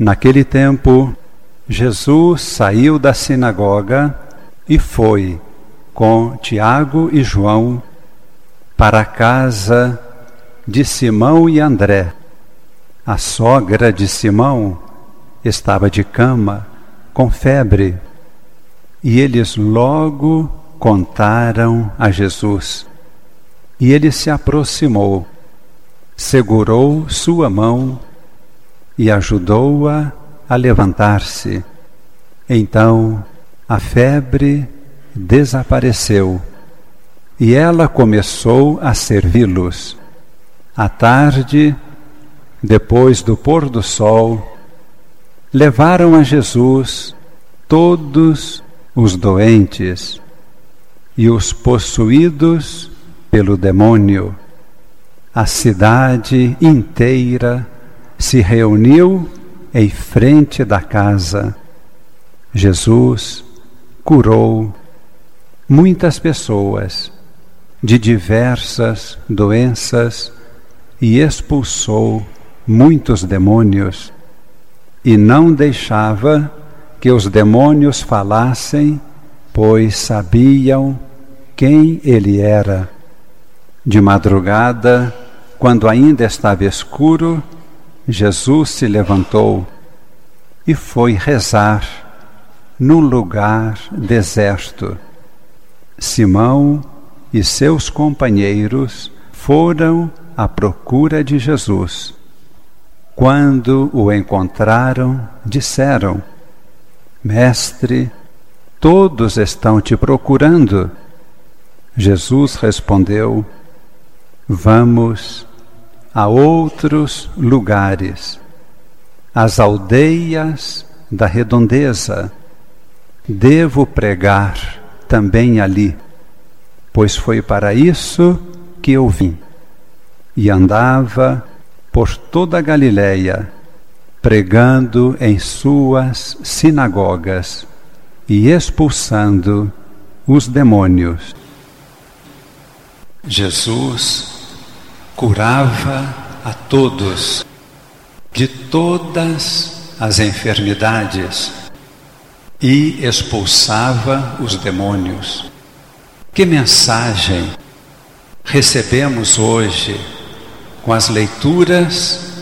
Naquele tempo, Jesus saiu da sinagoga e foi com Tiago e João para a casa de Simão e André. A sogra de Simão estava de cama, com febre, e eles logo contaram a Jesus. E ele se aproximou, segurou sua mão e ajudou-a a, levantar-se. Então a febre desapareceu e ela começou a servi-los. À tarde, depois do pôr do sol, levaram a Jesus todos os doentes e os possuídos pelo demônio. A cidade inteira se reuniu em frente da casa. Jesus curou muitas pessoas de diversas doenças e expulsou muitos demônios, e não deixava que os demônios falassem, pois sabiam quem ele era. De madrugada, quando ainda estava escuro, Jesus se levantou e foi rezar num lugar deserto. Simão e seus companheiros foram à procura de Jesus. Quando o encontraram, disseram: Mestre, todos estão te procurando. Jesus respondeu: Vamos a outros lugares, as aldeias da redondeza. Devo pregar também ali, pois foi para isso que eu vim. E andava por toda a Galiléia, pregando em suas sinagogas e expulsando os demônios. Jesus curava a todos de todas as enfermidades e expulsava os demônios. Que mensagem recebemos hoje com as leituras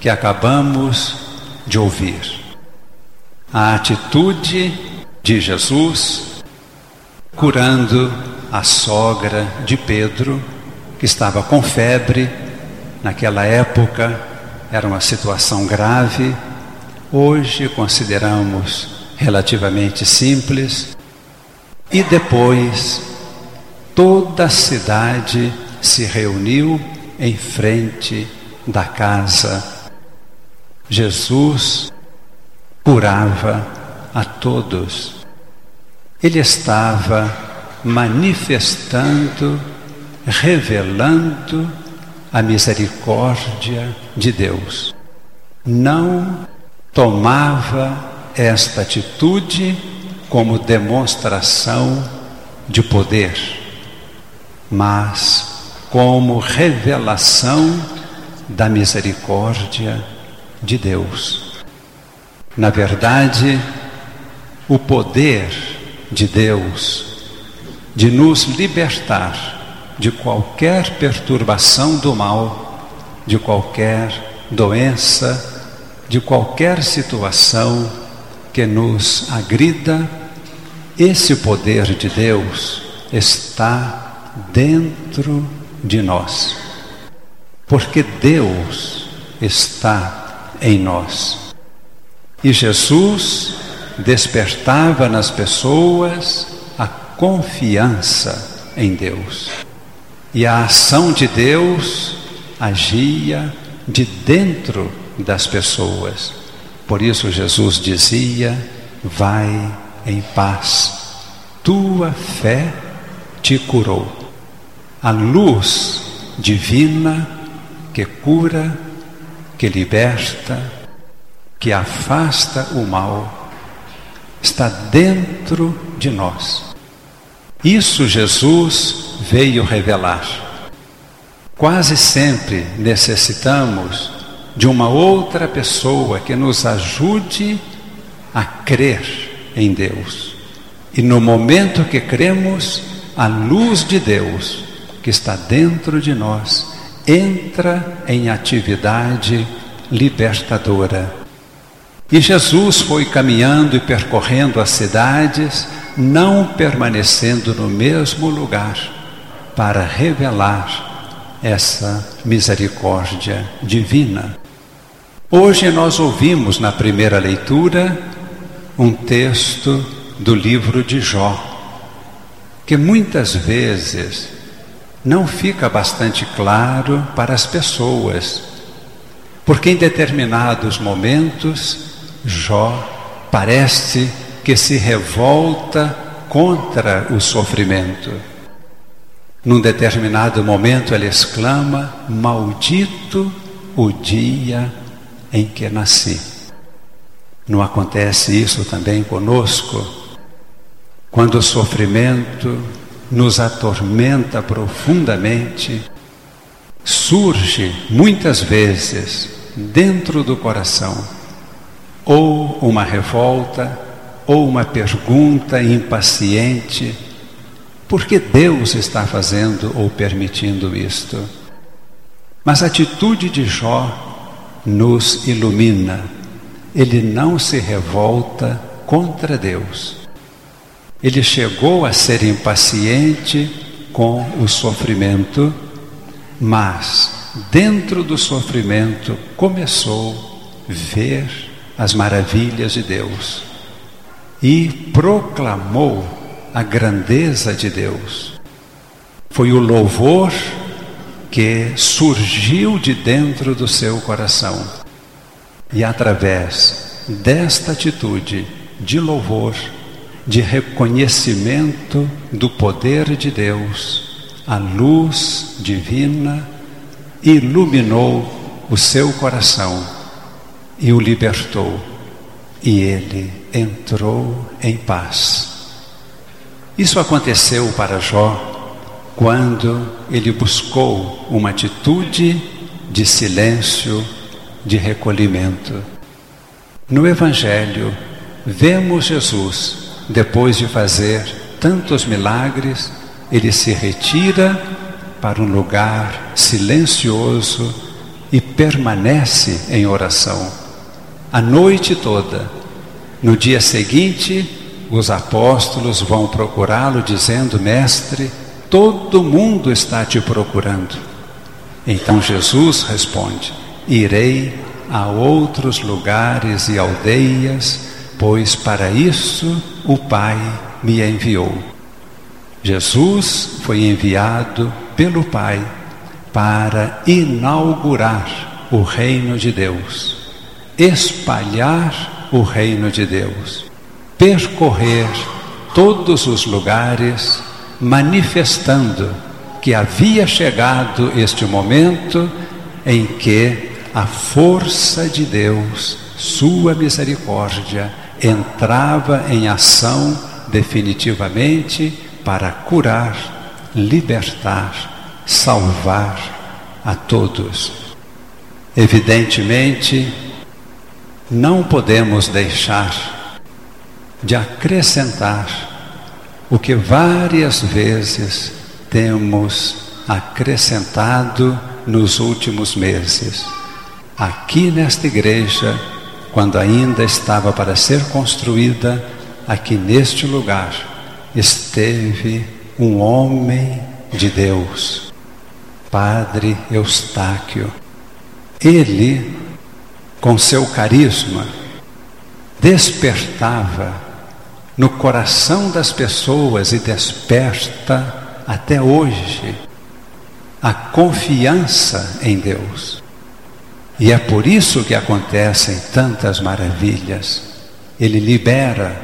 que acabamos de ouvir? A atitude de Jesus curando a sogra de Pedro que estava com febre. Naquela época era uma situação grave. Hoje consideramos relativamente simples. E depois toda a cidade se reuniu em frente da casa. Jesus curava a todos. Ele estava manifestando revelando a misericórdia de Deus. Não tomava esta atitude como demonstração de poder, mas como revelação da misericórdia de Deus. Na verdade, o poder de Deus de nos libertar de qualquer perturbação do mal, de qualquer doença, de qualquer situação que nos agrida, esse poder de Deus está dentro de nós. Porque Deus está em nós. E Jesus despertava nas pessoas a confiança em Deus. E a ação de Deus agia de dentro das pessoas. Por isso Jesus dizia: Vai em paz, tua fé te curou. A luz divina que cura, que liberta, que afasta o mal, está dentro de nós. Isso Jesus veio revelar. Quase sempre necessitamos de uma outra pessoa que nos ajude a crer em Deus. E no momento que cremos, a luz de Deus que está dentro de nós entra em atividade libertadora. E Jesus foi caminhando e percorrendo as cidades, não permanecendo no mesmo lugar, para revelar essa misericórdia divina. Hoje nós ouvimos na primeira leitura um texto do livro de Jó, que muitas vezes não fica bastante claro para as pessoas, porque em determinados momentos Jó parece que se revolta contra o sofrimento. Num determinado momento ele exclama: Maldito o dia em que nasci. Não acontece isso também conosco? Quando o sofrimento nos atormenta profundamente, surge muitas vezes dentro do coração ou uma revolta ou uma pergunta impaciente: por que Deus está fazendo ou permitindo isto? Mas a atitude de Jó nos ilumina. Ele não se revolta contra Deus. Ele chegou a ser impaciente com o sofrimento, mas dentro do sofrimento começou a ver as maravilhas de Deus e proclamou a grandeza de Deus. Foi o louvor que surgiu de dentro do seu coração. E através desta atitude de louvor, de reconhecimento do poder de Deus, a luz divina iluminou o seu coração e o libertou, e ele entrou em paz. Isso aconteceu para Jó quando ele buscou uma atitude de silêncio, de recolhimento. No Evangelho, vemos Jesus depois de fazer tantos milagres, ele se retira para um lugar silencioso e permanece em oração a noite toda. No dia seguinte, os apóstolos vão procurá-lo, dizendo: Mestre, todo mundo está te procurando. Então Jesus responde: Irei a outros lugares e aldeias pois para isso o Pai me enviou. Jesus foi enviado pelo Pai para inaugurar o reino de Deus, espalhar o reino de Deus, percorrer todos os lugares, manifestando que havia chegado este momento em que a força de Deus, sua misericórdia, entrava em ação definitivamente para curar, libertar, salvar a todos. Evidentemente, não podemos deixar de acrescentar o que várias vezes temos acrescentado nos últimos meses. Aqui nesta igreja, quando ainda estava para ser construída, aqui neste lugar, esteve um homem de Deus, Padre Eustáquio. Ele, com seu carisma, despertava no coração das pessoas e desperta até hoje a confiança em Deus. E é por isso que acontecem tantas maravilhas. Ele libera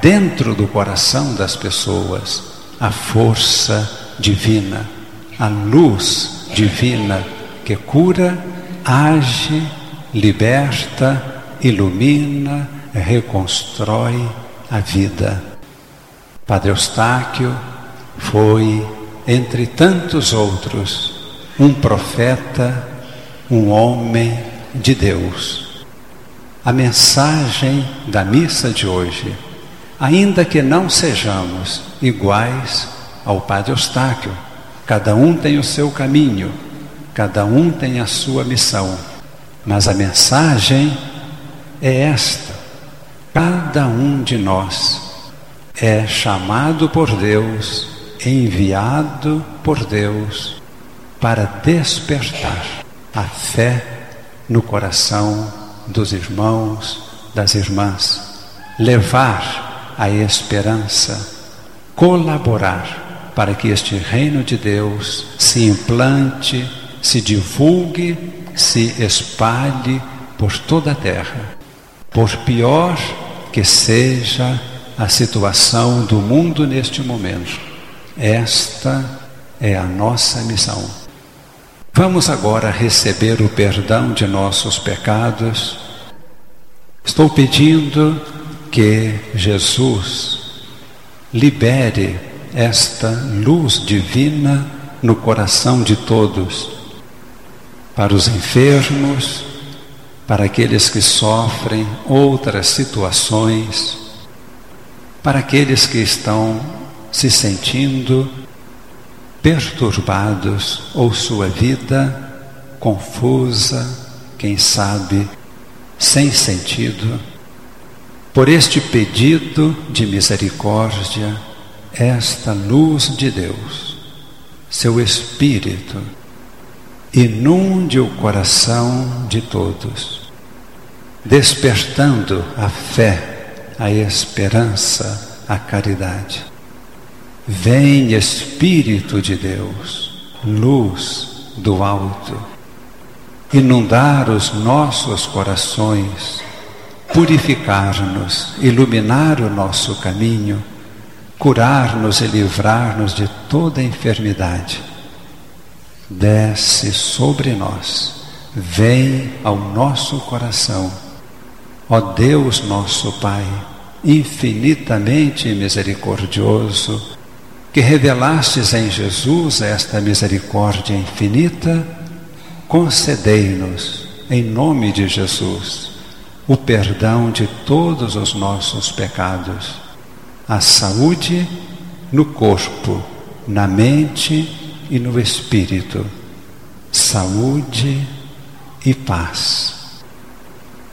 dentro do coração das pessoas a força divina, a luz divina que cura, age, liberta, ilumina, reconstrói a vida. Padre Eustáquio foi, entre tantos outros, um profeta um homem de Deus. A mensagem da missa de hoje, ainda que não sejamos iguais ao Padre Eustáquio, cada um tem o seu caminho, cada um tem a sua missão, mas a mensagem é esta: cada um de nós é chamado por Deus, enviado por Deus para despertar a fé no coração dos irmãos, das irmãs, levar a esperança, colaborar para que este reino de Deus se implante, se divulgue, se espalhe por toda a terra. Por pior que seja a situação do mundo neste momento, esta é a nossa missão. Vamos agora receber o perdão de nossos pecados. Estou pedindo que Jesus libere esta luz divina no coração de todos, para os enfermos, para aqueles que sofrem outras situações, para aqueles que estão se sentindo perturbados ou sua vida confusa, quem sabe sem sentido. Por este pedido de misericórdia, esta luz de Deus, seu Espírito, inunde o coração de todos, despertando a fé, a esperança, a caridade. Vem Espírito de Deus, luz do alto, inundar os nossos corações, purificar-nos, iluminar o nosso caminho, curar-nos e livrar-nos de toda enfermidade. Desce sobre nós, vem ao nosso coração. Ó Deus nosso Pai, infinitamente misericordioso, que revelastes em Jesus esta misericórdia infinita, concedei-nos, em nome de Jesus, o perdão de todos os nossos pecados, a saúde no corpo, na mente e no espírito, saúde e paz.